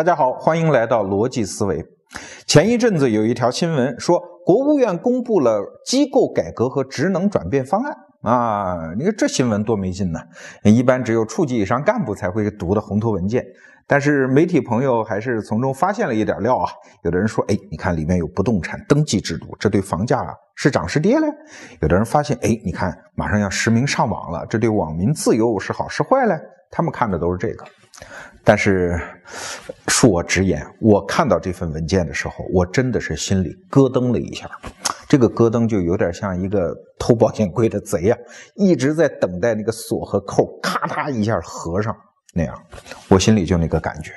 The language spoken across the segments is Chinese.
大家好，欢迎来到逻辑思维。前一阵子有一条新闻说，国务院公布了机构改革和职能转变方案啊！你看这新闻多没劲呢！一般只有处级以上干部才会读的红头文件，但是媒体朋友还是从中发现了一点料啊。有的人说，哎，你看里面有不动产登记制度，这对房价是涨是跌嘞？有的人发现，哎，你看马上要实名上网了，这对网民自由是好是坏嘞？他们看的都是这个。但是，恕我直言，我看到这份文件的时候，我真的是心里咯噔了一下。这个咯噔就有点像一个偷保险柜的贼啊，一直在等待那个锁和扣咔嗒一下合上那样，我心里就那个感觉。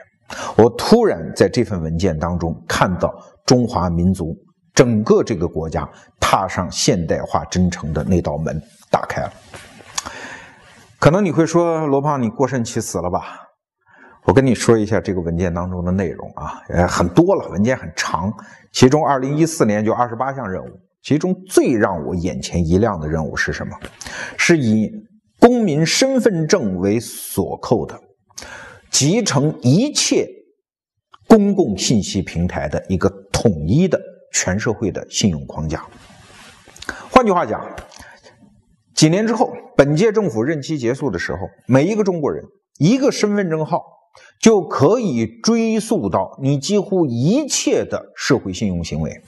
我突然在这份文件当中看到中华民族整个这个国家踏上现代化征程的那道门打开了。可能你会说，罗胖，你过甚其词了吧？我跟你说一下这个文件当中的内容啊，呃，很多了，文件很长。其中，二零一四年就二十八项任务，其中最让我眼前一亮的任务是什么？是以公民身份证为锁扣的，集成一切公共信息平台的一个统一的全社会的信用框架。换句话讲，几年之后，本届政府任期结束的时候，每一个中国人一个身份证号。就可以追溯到你几乎一切的社会信用行为，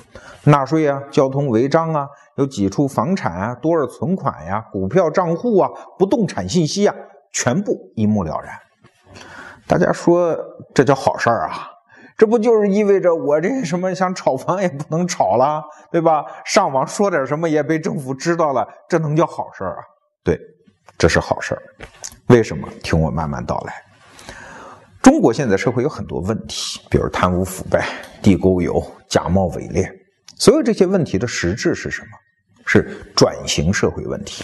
纳税啊、交通违章啊、有几处房产啊、多少存款呀、股票账户啊、不动产信息啊，全部一目了然。大家说这叫好事儿啊？这不就是意味着我这什么想炒房也不能炒了，对吧？上网说点什么也被政府知道了，这能叫好事儿啊？对，这是好事儿。为什么？听我慢慢道来。中国现在社会有很多问题，比如贪污腐败、地沟油、假冒伪劣，所有这些问题的实质是什么？是转型社会问题。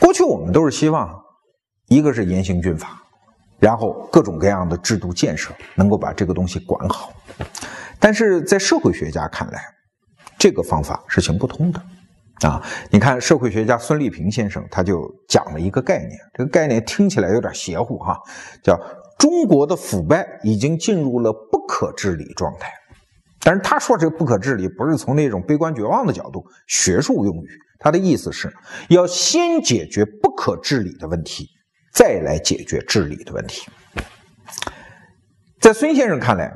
过去我们都是希望，一个是严刑峻法，然后各种各样的制度建设能够把这个东西管好。但是在社会学家看来，这个方法是行不通的。啊，你看社会学家孙立平先生他就讲了一个概念，这个概念听起来有点邪乎哈，叫。中国的腐败已经进入了不可治理状态，但是他说这个不可治理不是从那种悲观绝望的角度，学术用语，他的意思是要先解决不可治理的问题，再来解决治理的问题。在孙先生看来，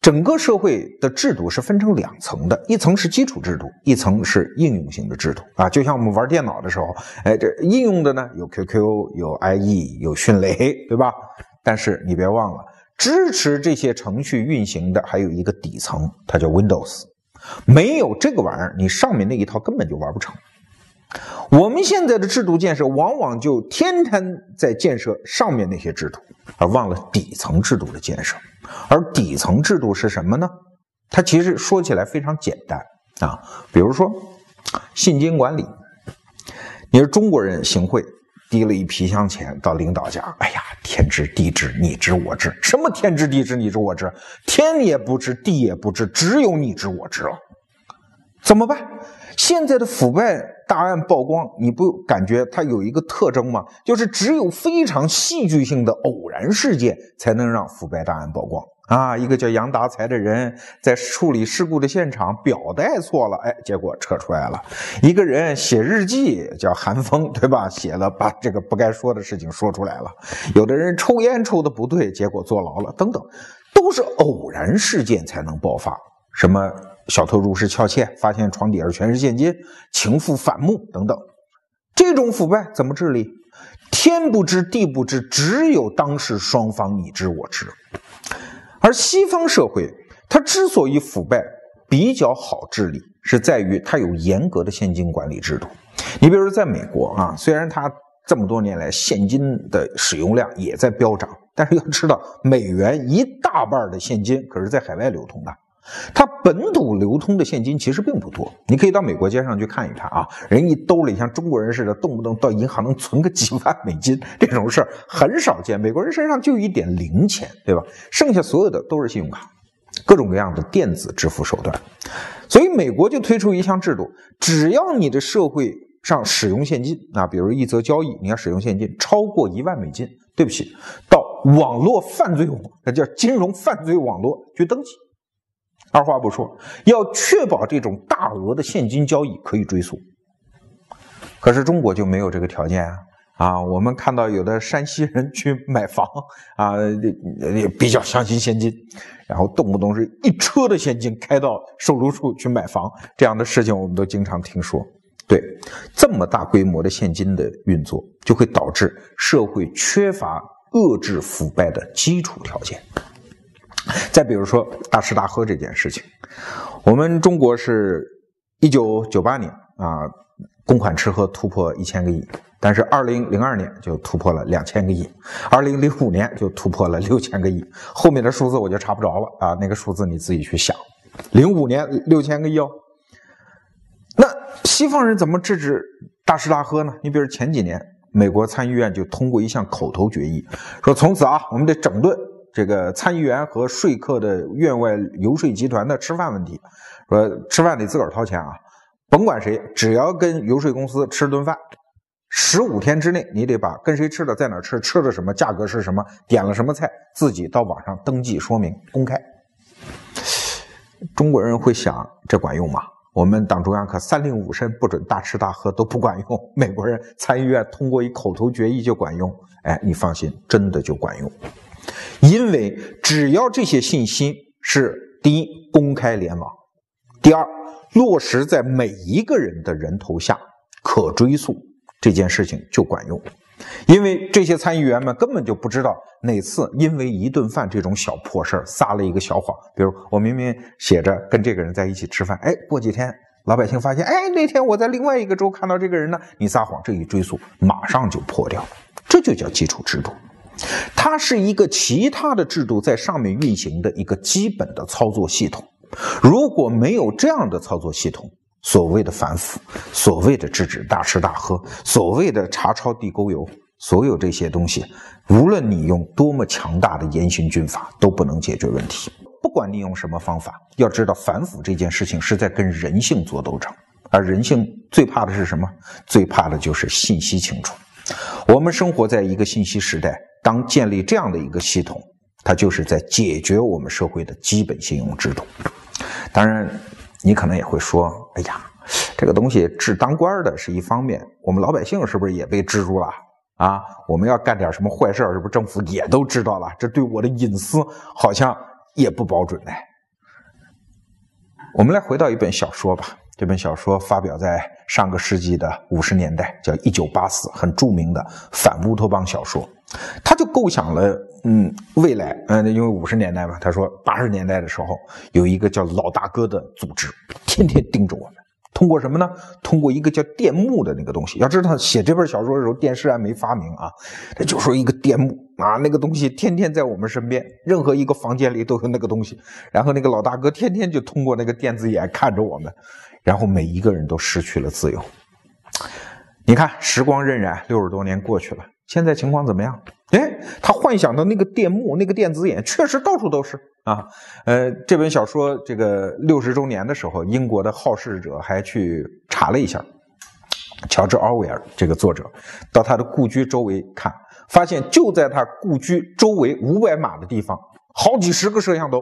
整个社会的制度是分成两层的，一层是基础制度，一层是应用型的制度啊，就像我们玩电脑的时候，哎，这应用的呢有 QQ，有 IE，有迅雷，对吧？但是你别忘了，支持这些程序运行的还有一个底层，它叫 Windows。没有这个玩意儿，你上面那一套根本就玩不成。我们现在的制度建设，往往就天天在建设上面那些制度，而忘了底层制度的建设。而底层制度是什么呢？它其实说起来非常简单啊，比如说现金管理，你是中国人行贿。提了一皮箱钱到领导家，哎呀，天知地知，你知我知，什么天知地知，你知我知，天也不知，地也不知，只有你知我知了，怎么办？现在的腐败大案曝光，你不感觉它有一个特征吗？就是只有非常戏剧性的偶然事件，才能让腐败大案曝光。啊，一个叫杨达才的人在处理事故的现场表带错了，哎，结果扯出来了。一个人写日记叫韩风，对吧？写了把这个不该说的事情说出来了。有的人抽烟抽的不对，结果坐牢了，等等，都是偶然事件才能爆发。什么小偷入室盗窃，发现床底下全是现金；情妇反目等等，这种腐败怎么治理？天不知地不知，只有当事双方你知我知。而西方社会，它之所以腐败比较好治理，是在于它有严格的现金管理制度。你比如说在美国啊，虽然它这么多年来现金的使用量也在飙涨，但是要知道，美元一大半的现金可是在海外流通的。它本土流通的现金其实并不多，你可以到美国街上去看一看啊，人一兜里像中国人似的，动不动到银行能存个几万美金，这种事儿很少见。美国人身上就一点零钱，对吧？剩下所有的都是信用卡，各种各样的电子支付手段。所以美国就推出一项制度，只要你的社会上使用现金啊，比如一则交易你要使用现金超过一万美金，对不起，到网络犯罪网，那叫金融犯罪网络去登记。二话不说，要确保这种大额的现金交易可以追溯。可是中国就没有这个条件啊！啊，我们看到有的山西人去买房啊，也比较相信现金，然后动不动是一车的现金开到售楼处去买房，这样的事情我们都经常听说。对，这么大规模的现金的运作，就会导致社会缺乏遏制腐败的基础条件。再比如说大吃大喝这件事情，我们中国是一九九八年啊。公款吃喝突破一千个亿，但是二零零二年就突破了两千个亿，二零零五年就突破了六千个亿，后面的数字我就查不着了啊，那个数字你自己去想。零五年六千个亿哦，那西方人怎么制止大吃大喝呢？你比如前几年，美国参议院就通过一项口头决议，说从此啊，我们得整顿这个参议员和说客的院外游说集团的吃饭问题，说吃饭得自个儿掏钱啊。甭管谁，只要跟游说公司吃顿饭，十五天之内，你得把跟谁吃的、在哪吃、吃的什么、价格是什么、点了什么菜，自己到网上登记说明公开。中国人会想，这管用吗？我们党中央可三令五申不准大吃大喝都不管用，美国人参议院通过一口头决议就管用。哎，你放心，真的就管用，因为只要这些信息是第一公开联网，第二。落实在每一个人的人头下，可追溯这件事情就管用，因为这些参议员们根本就不知道哪次因为一顿饭这种小破事儿撒了一个小谎，比如我明明写着跟这个人在一起吃饭，哎，过几天老百姓发现，哎，那天我在另外一个州看到这个人呢，你撒谎，这一追溯马上就破掉，这就叫基础制度，它是一个其他的制度在上面运行的一个基本的操作系统。如果没有这样的操作系统，所谓的反腐，所谓的制止大吃大喝，所谓的查抄地沟油，所有这些东西，无论你用多么强大的严刑峻法，都不能解决问题。不管你用什么方法，要知道反腐这件事情是在跟人性做斗争，而人性最怕的是什么？最怕的就是信息清楚。我们生活在一个信息时代，当建立这样的一个系统，它就是在解决我们社会的基本信用制度。当然，你可能也会说：“哎呀，这个东西治当官的是一方面，我们老百姓是不是也被治住了啊？我们要干点什么坏事，是不是政府也都知道了？这对我的隐私好像也不保准呢。”我们来回到一本小说吧，这本小说发表在上个世纪的五十年代，叫《一九八四》，很著名的反乌托邦小说。他就构想了，嗯，未来，嗯，因为五十年代嘛，他说八十年代的时候有一个叫老大哥的组织，天天盯着我们，通过什么呢？通过一个叫电幕的那个东西。要知道写这本小说的时候，电视还没发明啊，他就说一个电幕啊，那个东西天天在我们身边，任何一个房间里都有那个东西。然后那个老大哥天天就通过那个电子眼看着我们，然后每一个人都失去了自由。你看，时光荏苒，六十多年过去了。现在情况怎么样？哎，他幻想的那个电幕、那个电子眼，确实到处都是啊。呃，这本小说这个六十周年的时候，英国的好事者还去查了一下，乔治·奥威尔这个作者到他的故居周围看，发现就在他故居周围五百码的地方，好几十个摄像头，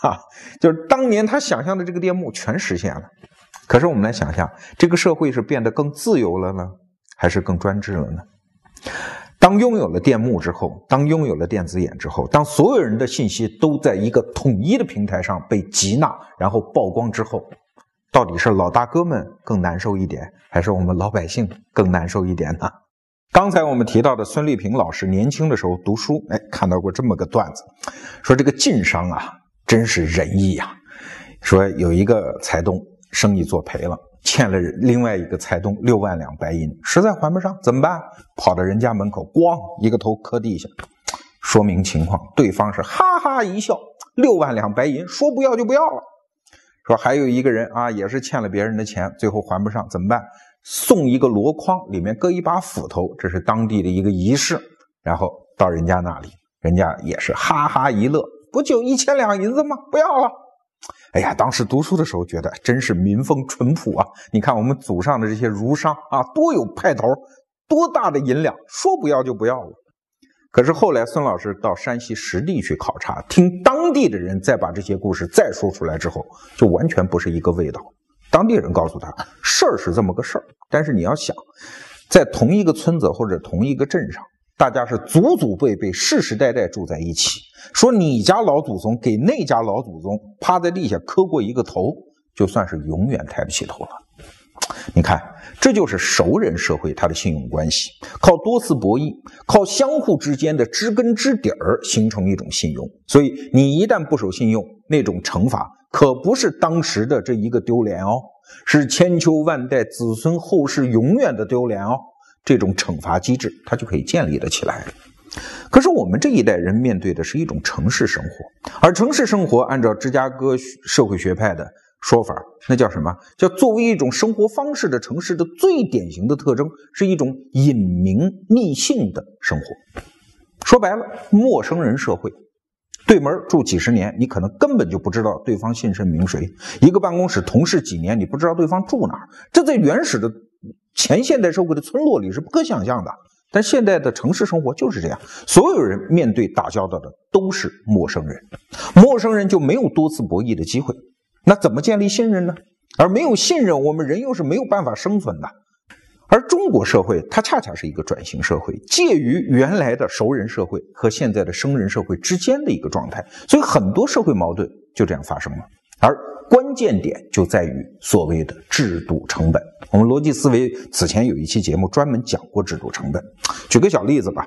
哈，就是当年他想象的这个电幕全实现了。可是我们来想象，这个社会是变得更自由了呢，还是更专制了呢？当拥有了电幕之后，当拥有了电子眼之后，当所有人的信息都在一个统一的平台上被集纳，然后曝光之后，到底是老大哥们更难受一点，还是我们老百姓更难受一点呢？刚才我们提到的孙立平老师年轻的时候读书，哎，看到过这么个段子，说这个晋商啊，真是仁义呀，说有一个财东生意做赔了。欠了另外一个财东六万两白银，实在还不上，怎么办？跑到人家门口，咣一个头磕地下，说明情况。对方是哈哈一笑，六万两白银，说不要就不要了。说还有一个人啊，也是欠了别人的钱，最后还不上，怎么办？送一个箩筐，里面搁一把斧头，这是当地的一个仪式。然后到人家那里，人家也是哈哈一乐，不就一千两银子吗？不要了。哎呀，当时读书的时候觉得真是民风淳朴啊！你看我们祖上的这些儒商啊，多有派头，多大的银两，说不要就不要了。可是后来孙老师到山西实地去考察，听当地的人再把这些故事再说出来之后，就完全不是一个味道。当地人告诉他，事儿是这么个事儿，但是你要想，在同一个村子或者同一个镇上，大家是祖祖辈辈、世世代代住在一起，说你家老祖宗给那家老祖宗趴在地下磕过一个头，就算是永远抬不起头了。你看，这就是熟人社会它的信用关系，靠多次博弈，靠相互之间的知根知底儿形成一种信用。所以你一旦不守信用，那种惩罚可不是当时的这一个丢脸哦，是千秋万代子孙后世永远的丢脸哦。这种惩罚机制它就可以建立了起来。可是我们这一代人面对的是一种城市生活，而城市生活按照芝加哥社会学派的。说法那叫什么？叫作为一种生活方式的城市的最典型的特征是一种隐名匿姓的生活。说白了，陌生人社会，对门住几十年，你可能根本就不知道对方姓甚名谁；一个办公室同事几年，你不知道对方住哪儿。这在原始的前现代社会的村落里是不可想象的。但现代的城市生活就是这样，所有人面对打交道的都是陌生人，陌生人就没有多次博弈的机会。那怎么建立信任呢？而没有信任，我们人又是没有办法生存的。而中国社会它恰恰是一个转型社会，介于原来的熟人社会和现在的生人社会之间的一个状态，所以很多社会矛盾就这样发生了。而关关键点就在于所谓的制度成本。我们逻辑思维此前有一期节目专门讲过制度成本。举个小例子吧，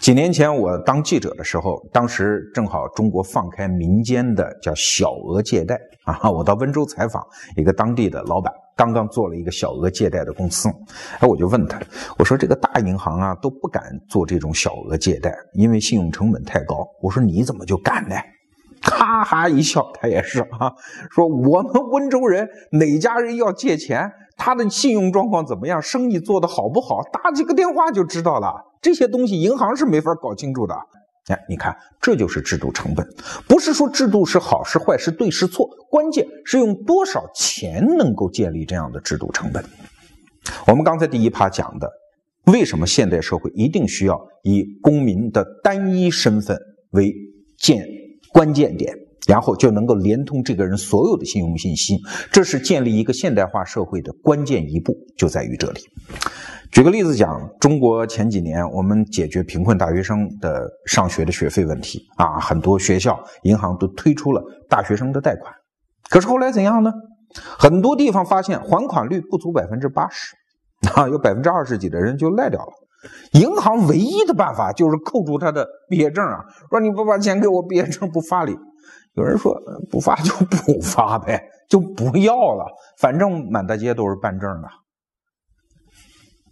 几年前我当记者的时候，当时正好中国放开民间的叫小额借贷啊，我到温州采访一个当地的老板，刚刚做了一个小额借贷的公司，哎，我就问他，我说这个大银行啊都不敢做这种小额借贷，因为信用成本太高。我说你怎么就敢呢？哈哈一笑，他也是啊，说我们温州人哪家人要借钱，他的信用状况怎么样，生意做得好不好，打几个电话就知道了。这些东西银行是没法搞清楚的。哎，你看，这就是制度成本，不是说制度是好是坏是对是错，关键是用多少钱能够建立这样的制度成本。我们刚才第一趴讲的，为什么现代社会一定需要以公民的单一身份为建。关键点，然后就能够连通这个人所有的信用信息，这是建立一个现代化社会的关键一步，就在于这里。举个例子讲，中国前几年我们解决贫困大学生的上学的学费问题啊，很多学校、银行都推出了大学生的贷款。可是后来怎样呢？很多地方发现还款率不足百分之八十，啊，有百分之二十几的人就赖掉了。银行唯一的办法就是扣住他的毕业证啊，说你不把钱给我，毕业证不发你。有人说不发就不发呗，就不要了，反正满大街都是办证的。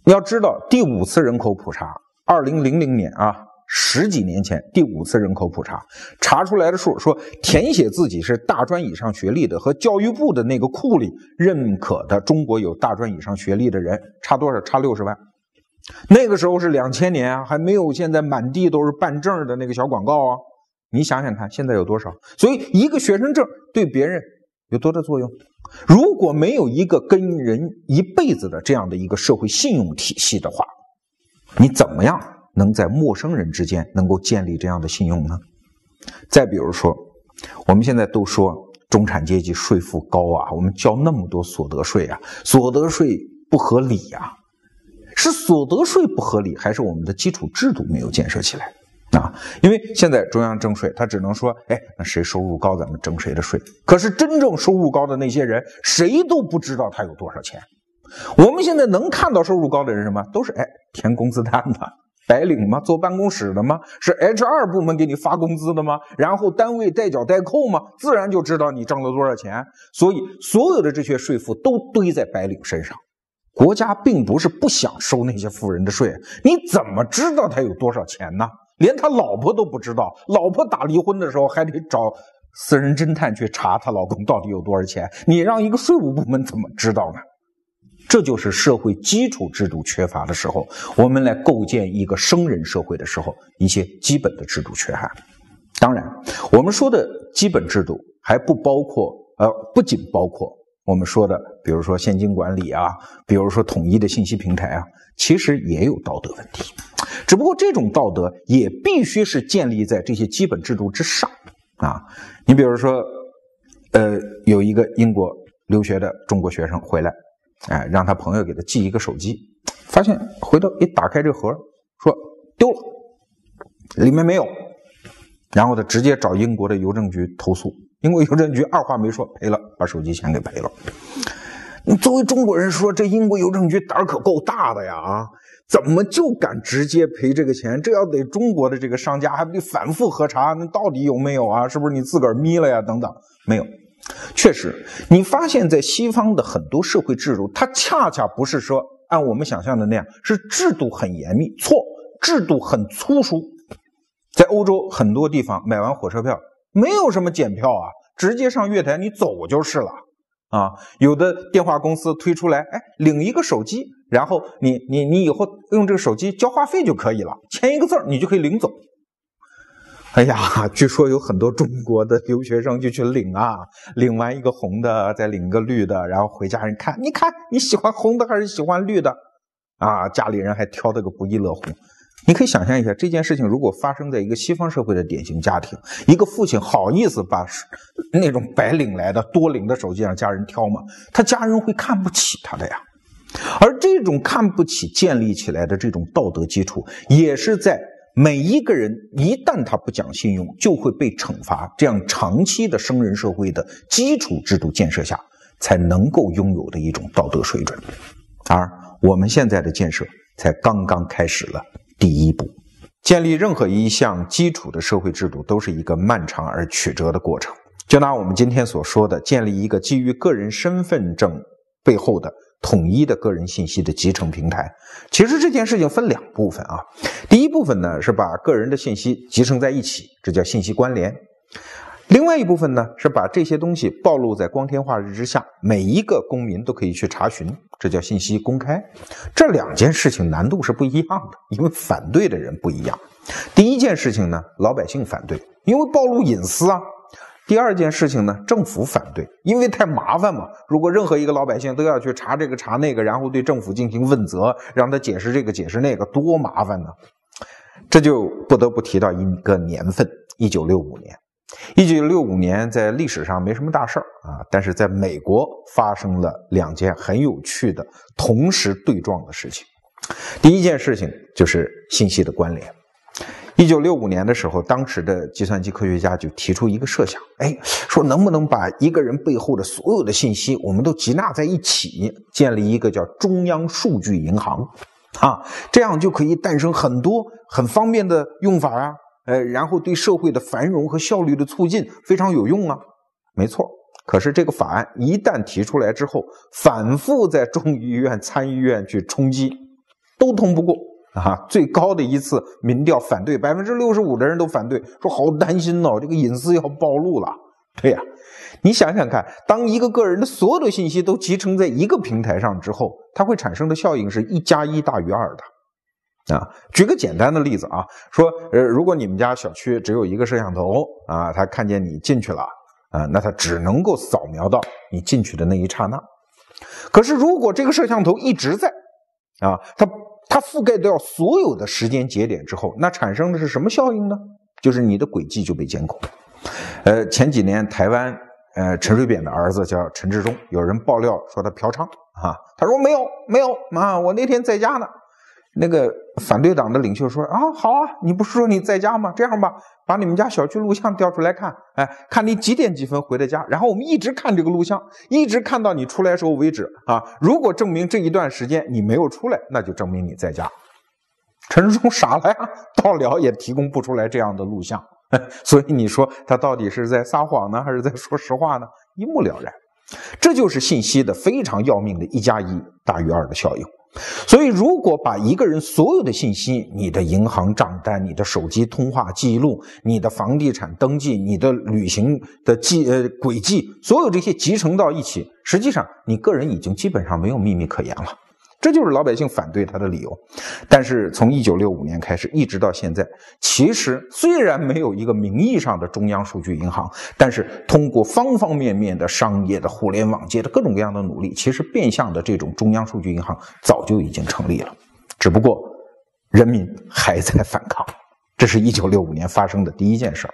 你要知道，第五次人口普查，二零零零年啊，十几年前第五次人口普查查出来的数，说填写自己是大专以上学历的和教育部的那个库里认可的中国有大专以上学历的人差多少？差六十万。那个时候是两千年啊，还没有现在满地都是办证的那个小广告啊。你想想看，现在有多少？所以一个学生证对别人有多大作用？如果没有一个跟人一辈子的这样的一个社会信用体系的话，你怎么样能在陌生人之间能够建立这样的信用呢？再比如说，我们现在都说中产阶级税负高啊，我们交那么多所得税啊，所得税不合理呀。是所得税不合理，还是我们的基础制度没有建设起来啊？因为现在中央征税，他只能说，哎，那谁收入高，咱们征谁的税。可是真正收入高的那些人，谁都不知道他有多少钱。我们现在能看到收入高的人什么？都是哎填工资单的白领吗？坐办公室的吗？是 HR 部门给你发工资的吗？然后单位代缴代扣吗？自然就知道你挣了多少钱。所以所有的这些税负都堆在白领身上。国家并不是不想收那些富人的税，你怎么知道他有多少钱呢？连他老婆都不知道，老婆打离婚的时候还得找私人侦探去查她老公到底有多少钱。你让一个税务部门怎么知道呢？这就是社会基础制度缺乏的时候，我们来构建一个生人社会的时候，一些基本的制度缺憾。当然，我们说的基本制度还不包括，呃，不仅包括。我们说的，比如说现金管理啊，比如说统一的信息平台啊，其实也有道德问题。只不过这种道德也必须是建立在这些基本制度之上啊。你比如说，呃，有一个英国留学的中国学生回来，哎，让他朋友给他寄一个手机，发现回头一打开这盒，说丢了，里面没有，然后他直接找英国的邮政局投诉，英国邮政局二话没说赔了，把手机钱给赔了。你作为中国人说，这英国邮政局胆儿可够大的呀！啊，怎么就敢直接赔这个钱？这要得中国的这个商家还不得反复核查？那到底有没有啊？是不是你自个儿眯了呀？等等，没有。确实，你发现在西方的很多社会制度，它恰恰不是说按我们想象的那样，是制度很严密。错，制度很粗疏。在欧洲很多地方，买完火车票没有什么检票啊，直接上月台你走就是了。啊，有的电话公司推出来，哎，领一个手机，然后你你你以后用这个手机交话费就可以了，签一个字儿，你就可以领走。哎呀，据说有很多中国的留学生就去领啊，领完一个红的，再领个绿的，然后回家人看，你看你喜欢红的还是喜欢绿的？啊，家里人还挑得个不亦乐乎。你可以想象一下，这件事情如果发生在一个西方社会的典型家庭，一个父亲好意思把那种白领来的多领的手机让家人挑吗？他家人会看不起他的呀。而这种看不起建立起来的这种道德基础，也是在每一个人一旦他不讲信用，就会被惩罚这样长期的生人社会的基础制度建设下，才能够拥有的一种道德水准。而我们现在的建设才刚刚开始了。第一步，建立任何一项基础的社会制度，都是一个漫长而曲折的过程。就拿我们今天所说的，建立一个基于个人身份证背后的统一的个人信息的集成平台，其实这件事情分两部分啊。第一部分呢，是把个人的信息集成在一起，这叫信息关联。另外一部分呢，是把这些东西暴露在光天化日之下，每一个公民都可以去查询，这叫信息公开。这两件事情难度是不一样的，因为反对的人不一样。第一件事情呢，老百姓反对，因为暴露隐私啊；第二件事情呢，政府反对，因为太麻烦嘛。如果任何一个老百姓都要去查这个查那个，然后对政府进行问责，让他解释这个解释那个，多麻烦呢？这就不得不提到一个年份：一九六五年。一九六五年在历史上没什么大事儿啊，但是在美国发生了两件很有趣的同时对撞的事情。第一件事情就是信息的关联。一九六五年的时候，当时的计算机科学家就提出一个设想，哎，说能不能把一个人背后的所有的信息，我们都集纳在一起，建立一个叫中央数据银行啊，这样就可以诞生很多很方便的用法啊。呃，然后对社会的繁荣和效率的促进非常有用啊，没错。可是这个法案一旦提出来之后，反复在众议院、参议院去冲击，都通不过啊。最高的一次民调反对，百分之六十五的人都反对，说好担心哦，这个隐私要暴露了。对呀，你想想看，当一个个人的所有的信息都集成在一个平台上之后，它会产生的效应是一加一大于二的。啊，举个简单的例子啊，说，呃，如果你们家小区只有一个摄像头啊，他看见你进去了啊，那他只能够扫描到你进去的那一刹那。可是如果这个摄像头一直在啊，它它覆盖掉所有的时间节点之后，那产生的是什么效应呢？就是你的轨迹就被监控。呃，前几年台湾呃陈水扁的儿子叫陈志忠，有人爆料说他嫖娼啊，他说没有没有啊，我那天在家呢。那个反对党的领袖说：“啊，好啊，你不是说你在家吗？这样吧，把你们家小区录像调出来看，哎，看你几点几分回的家，然后我们一直看这个录像，一直看到你出来时候为止啊。如果证明这一段时间你没有出来，那就证明你在家。”陈世忠傻了呀，到了也提供不出来这样的录像，所以你说他到底是在撒谎呢，还是在说实话呢？一目了然。这就是信息的非常要命的一加一大于二的效应。所以，如果把一个人所有的信息，你的银行账单、你的手机通话记录、你的房地产登记、你的旅行的记呃轨迹，所有这些集成到一起，实际上你个人已经基本上没有秘密可言了。这就是老百姓反对他的理由，但是从一九六五年开始一直到现在，其实虽然没有一个名义上的中央数据银行，但是通过方方面面的商业的、互联网界的各种各样的努力，其实变相的这种中央数据银行早就已经成立了，只不过人民还在反抗。这是一九六五年发生的第一件事儿。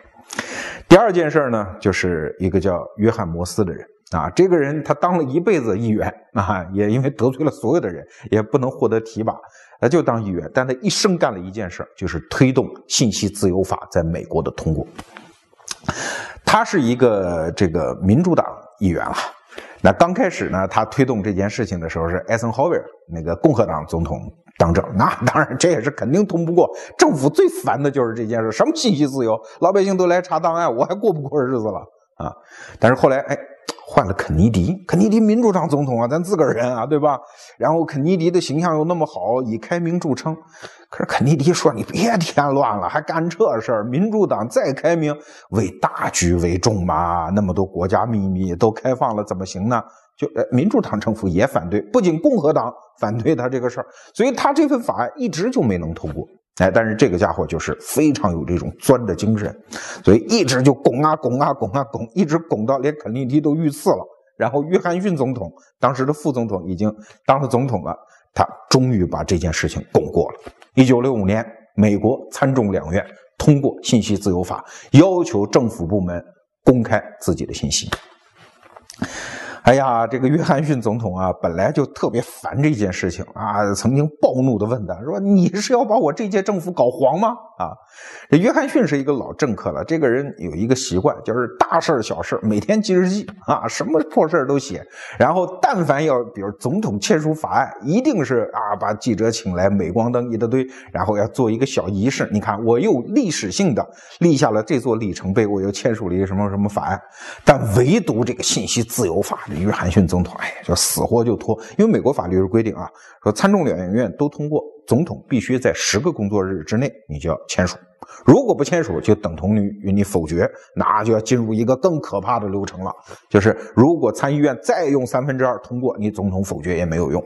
第二件事呢，就是一个叫约翰·摩斯的人啊，这个人他当了一辈子议员啊，也因为得罪了所有的人，也不能获得提拔，他就当议员。但他一生干了一件事，就是推动信息自由法在美国的通过。他是一个这个民主党议员啊。那刚开始呢，他推动这件事情的时候是艾森豪威尔那个共和党总统当政，那当然这也是肯定通不过。政府最烦的就是这件事，什么信息自由，老百姓都来查档案，我还过不过日子了啊？但是后来，哎。换了肯尼迪，肯尼迪民主党总统啊，咱自个儿人啊，对吧？然后肯尼迪的形象又那么好，以开明著称。可是肯尼迪说：“你别添乱了，还干这事儿？民主党再开明，为大局为重嘛。那么多国家秘密都开放了，怎么行呢？”就呃，民主党政府也反对，不仅共和党 反对他这个事儿，所以他这份法案一直就没能通过。哎，但是这个家伙就是非常有这种钻的精神，所以一直就拱啊拱啊拱啊拱，一直拱到连肯尼迪都遇刺了。然后约翰逊总统当时的副总统已经当了总统了，他终于把这件事情拱过了。一九六五年，美国参众两院通过信息自由法，要求政府部门公开自己的信息。哎呀，这个约翰逊总统啊，本来就特别烦这件事情啊，曾经暴怒地问他说：“你是要把我这届政府搞黄吗？”啊，这约翰逊是一个老政客了，这个人有一个习惯，就是大事小事每天记日记啊，什么破事都写。然后但凡要比如总统签署法案，一定是啊把记者请来，镁光灯一大堆，然后要做一个小仪式。你看，我又历史性的立下了这座里程碑，我又签署了一个什么什么法案。但唯独这个信息自由法。约翰逊总统，哎，就死活就拖，因为美国法律是规定啊，说参众两院都通过，总统必须在十个工作日之内，你就要签署。如果不签署，就等同于与你否决，那就要进入一个更可怕的流程了，就是如果参议院再用三分之二通过，你总统否决也没有用，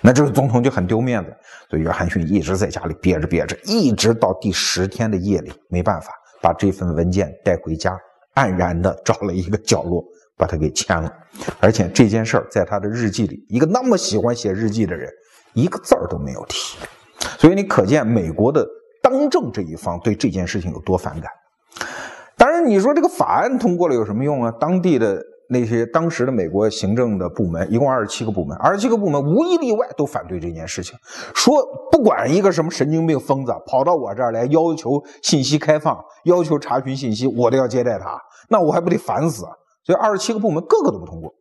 那这个总统就很丢面子。所以约翰逊一直在家里憋着憋着，一直到第十天的夜里，没办法把这份文件带回家，黯然的找了一个角落。把他给签了，而且这件事儿在他的日记里，一个那么喜欢写日记的人，一个字儿都没有提。所以你可见美国的当政这一方对这件事情有多反感。当然，你说这个法案通过了有什么用啊？当地的那些当时的美国行政的部门，一共二十七个部门，二十七个部门无一例外都反对这件事情，说不管一个什么神经病疯子跑到我这儿来要求信息开放，要求查询信息，我都要接待他，那我还不得烦死啊？所以二十七个部门个个都不通过，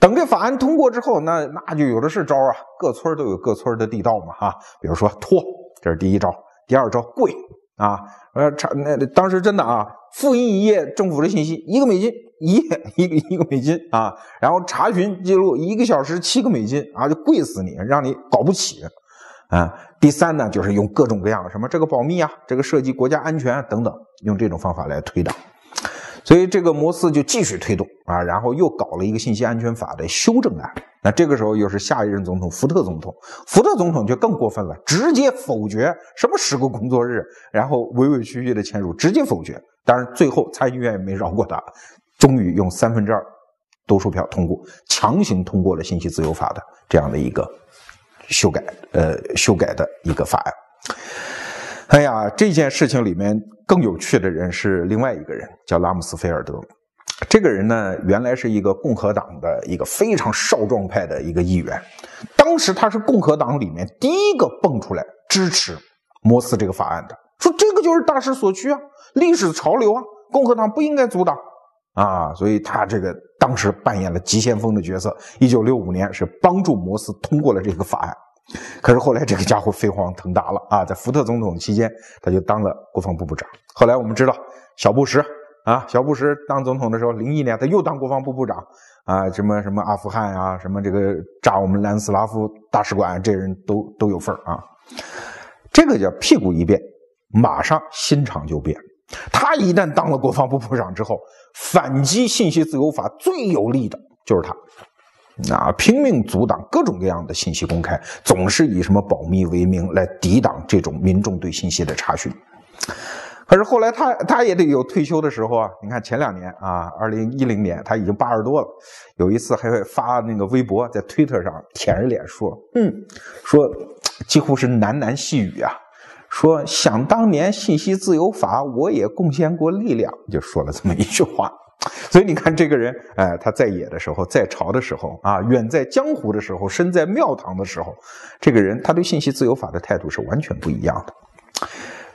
等这法案通过之后，那那就有的是招啊，各村都有各村的地道嘛，哈，比如说拖，这是第一招；第二招跪啊，呃查那当时真的啊，复印一页政府的信息一个美金，一页一个一个美金啊，然后查询记录一个小时七个美金啊，就跪死你，让你搞不起啊。第三呢，就是用各种各样的什么这个保密啊，这个涉及国家安全啊等等，用这种方法来推导。所以这个摩斯就继续推动啊，然后又搞了一个信息安全法的修正案。那这个时候又是下一任总统福特总统，福特总统就更过分了，直接否决什么十个工作日，然后委委屈屈的签署，直接否决。当然最后参议院也没饶过他，终于用三分之二多数票通过，强行通过了信息自由法的这样的一个修改，呃，修改的一个法案。哎呀，这件事情里面更有趣的人是另外一个人，叫拉姆斯菲尔德。这个人呢，原来是一个共和党的一个非常少壮派的一个议员。当时他是共和党里面第一个蹦出来支持摩斯这个法案的，说这个就是大势所趋啊，历史潮流啊，共和党不应该阻挡啊。所以他这个当时扮演了急先锋的角色。一九六五年是帮助摩斯通过了这个法案。可是后来这个家伙飞黄腾达了啊，在福特总统期间，他就当了国防部部长。后来我们知道，小布什啊，小布什当总统的时候，零一年他又当国防部部长啊，什么什么阿富汗啊，什么这个炸我们南斯拉夫大使馆，这人都都有份啊。这个叫屁股一变，马上心肠就变。他一旦当了国防部部长之后，反击信息自由法最有力的就是他。啊，拼命阻挡各种各样的信息公开，总是以什么保密为名来抵挡这种民众对信息的查询。可是后来他他也得有退休的时候啊。你看前两年啊，二零一零年他已经八十多了，有一次还会发那个微博，在推特上舔着脸说：“嗯，说几乎是喃喃细语啊，说想当年信息自由法，我也贡献过力量，就说了这么一句话。所以你看这个人，哎，他在野的时候，在朝的时候啊，远在江湖的时候，身在庙堂的时候，这个人他对信息自由法的态度是完全不一样的。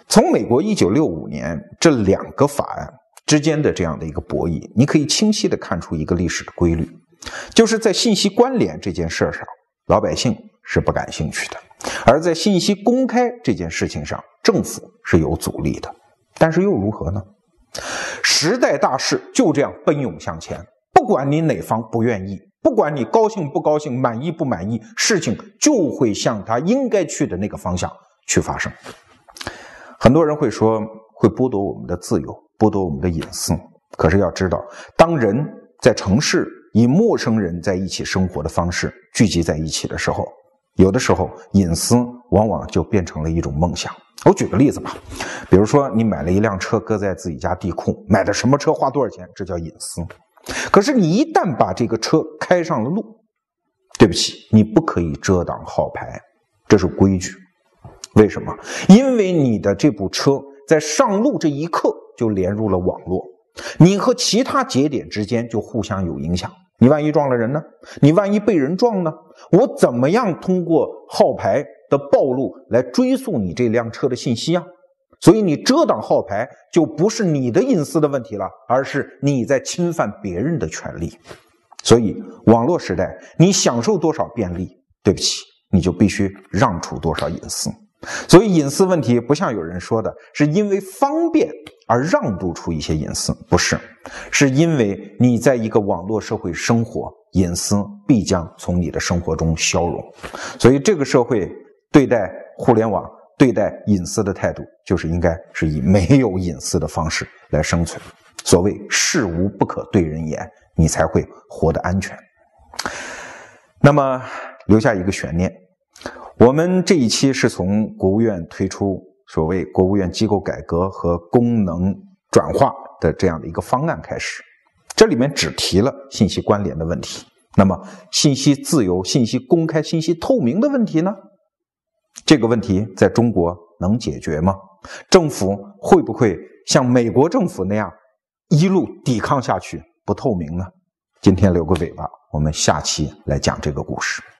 从美国一九六五年这两个法案之间的这样的一个博弈，你可以清晰的看出一个历史的规律，就是在信息关联这件事上，老百姓是不感兴趣的；而在信息公开这件事情上，政府是有阻力的。但是又如何呢？时代大势就这样奔涌向前，不管你哪方不愿意，不管你高兴不高兴、满意不满意，事情就会向他应该去的那个方向去发生。很多人会说，会剥夺我们的自由，剥夺我们的隐私。可是要知道，当人在城市以陌生人在一起生活的方式聚集在一起的时候，有的时候隐私往往就变成了一种梦想。我举个例子吧，比如说你买了一辆车，搁在自己家地库，买的什么车，花多少钱，这叫隐私。可是你一旦把这个车开上了路，对不起，你不可以遮挡号牌，这是规矩。为什么？因为你的这部车在上路这一刻就连入了网络，你和其他节点之间就互相有影响。你万一撞了人呢？你万一被人撞呢？我怎么样通过号牌的暴露来追溯你这辆车的信息啊？所以你遮挡号牌就不是你的隐私的问题了，而是你在侵犯别人的权利。所以网络时代，你享受多少便利，对不起，你就必须让出多少隐私。所以隐私问题不像有人说的是因为方便而让渡出一些隐私，不是，是因为你在一个网络社会生活，隐私必将从你的生活中消融。所以这个社会对待互联网、对待隐私的态度，就是应该是以没有隐私的方式来生存。所谓事无不可对人言，你才会活得安全。那么留下一个悬念。我们这一期是从国务院推出所谓国务院机构改革和功能转化的这样的一个方案开始，这里面只提了信息关联的问题。那么，信息自由、信息公开、信息透明的问题呢？这个问题在中国能解决吗？政府会不会像美国政府那样一路抵抗下去不透明呢？今天留个尾巴，我们下期来讲这个故事。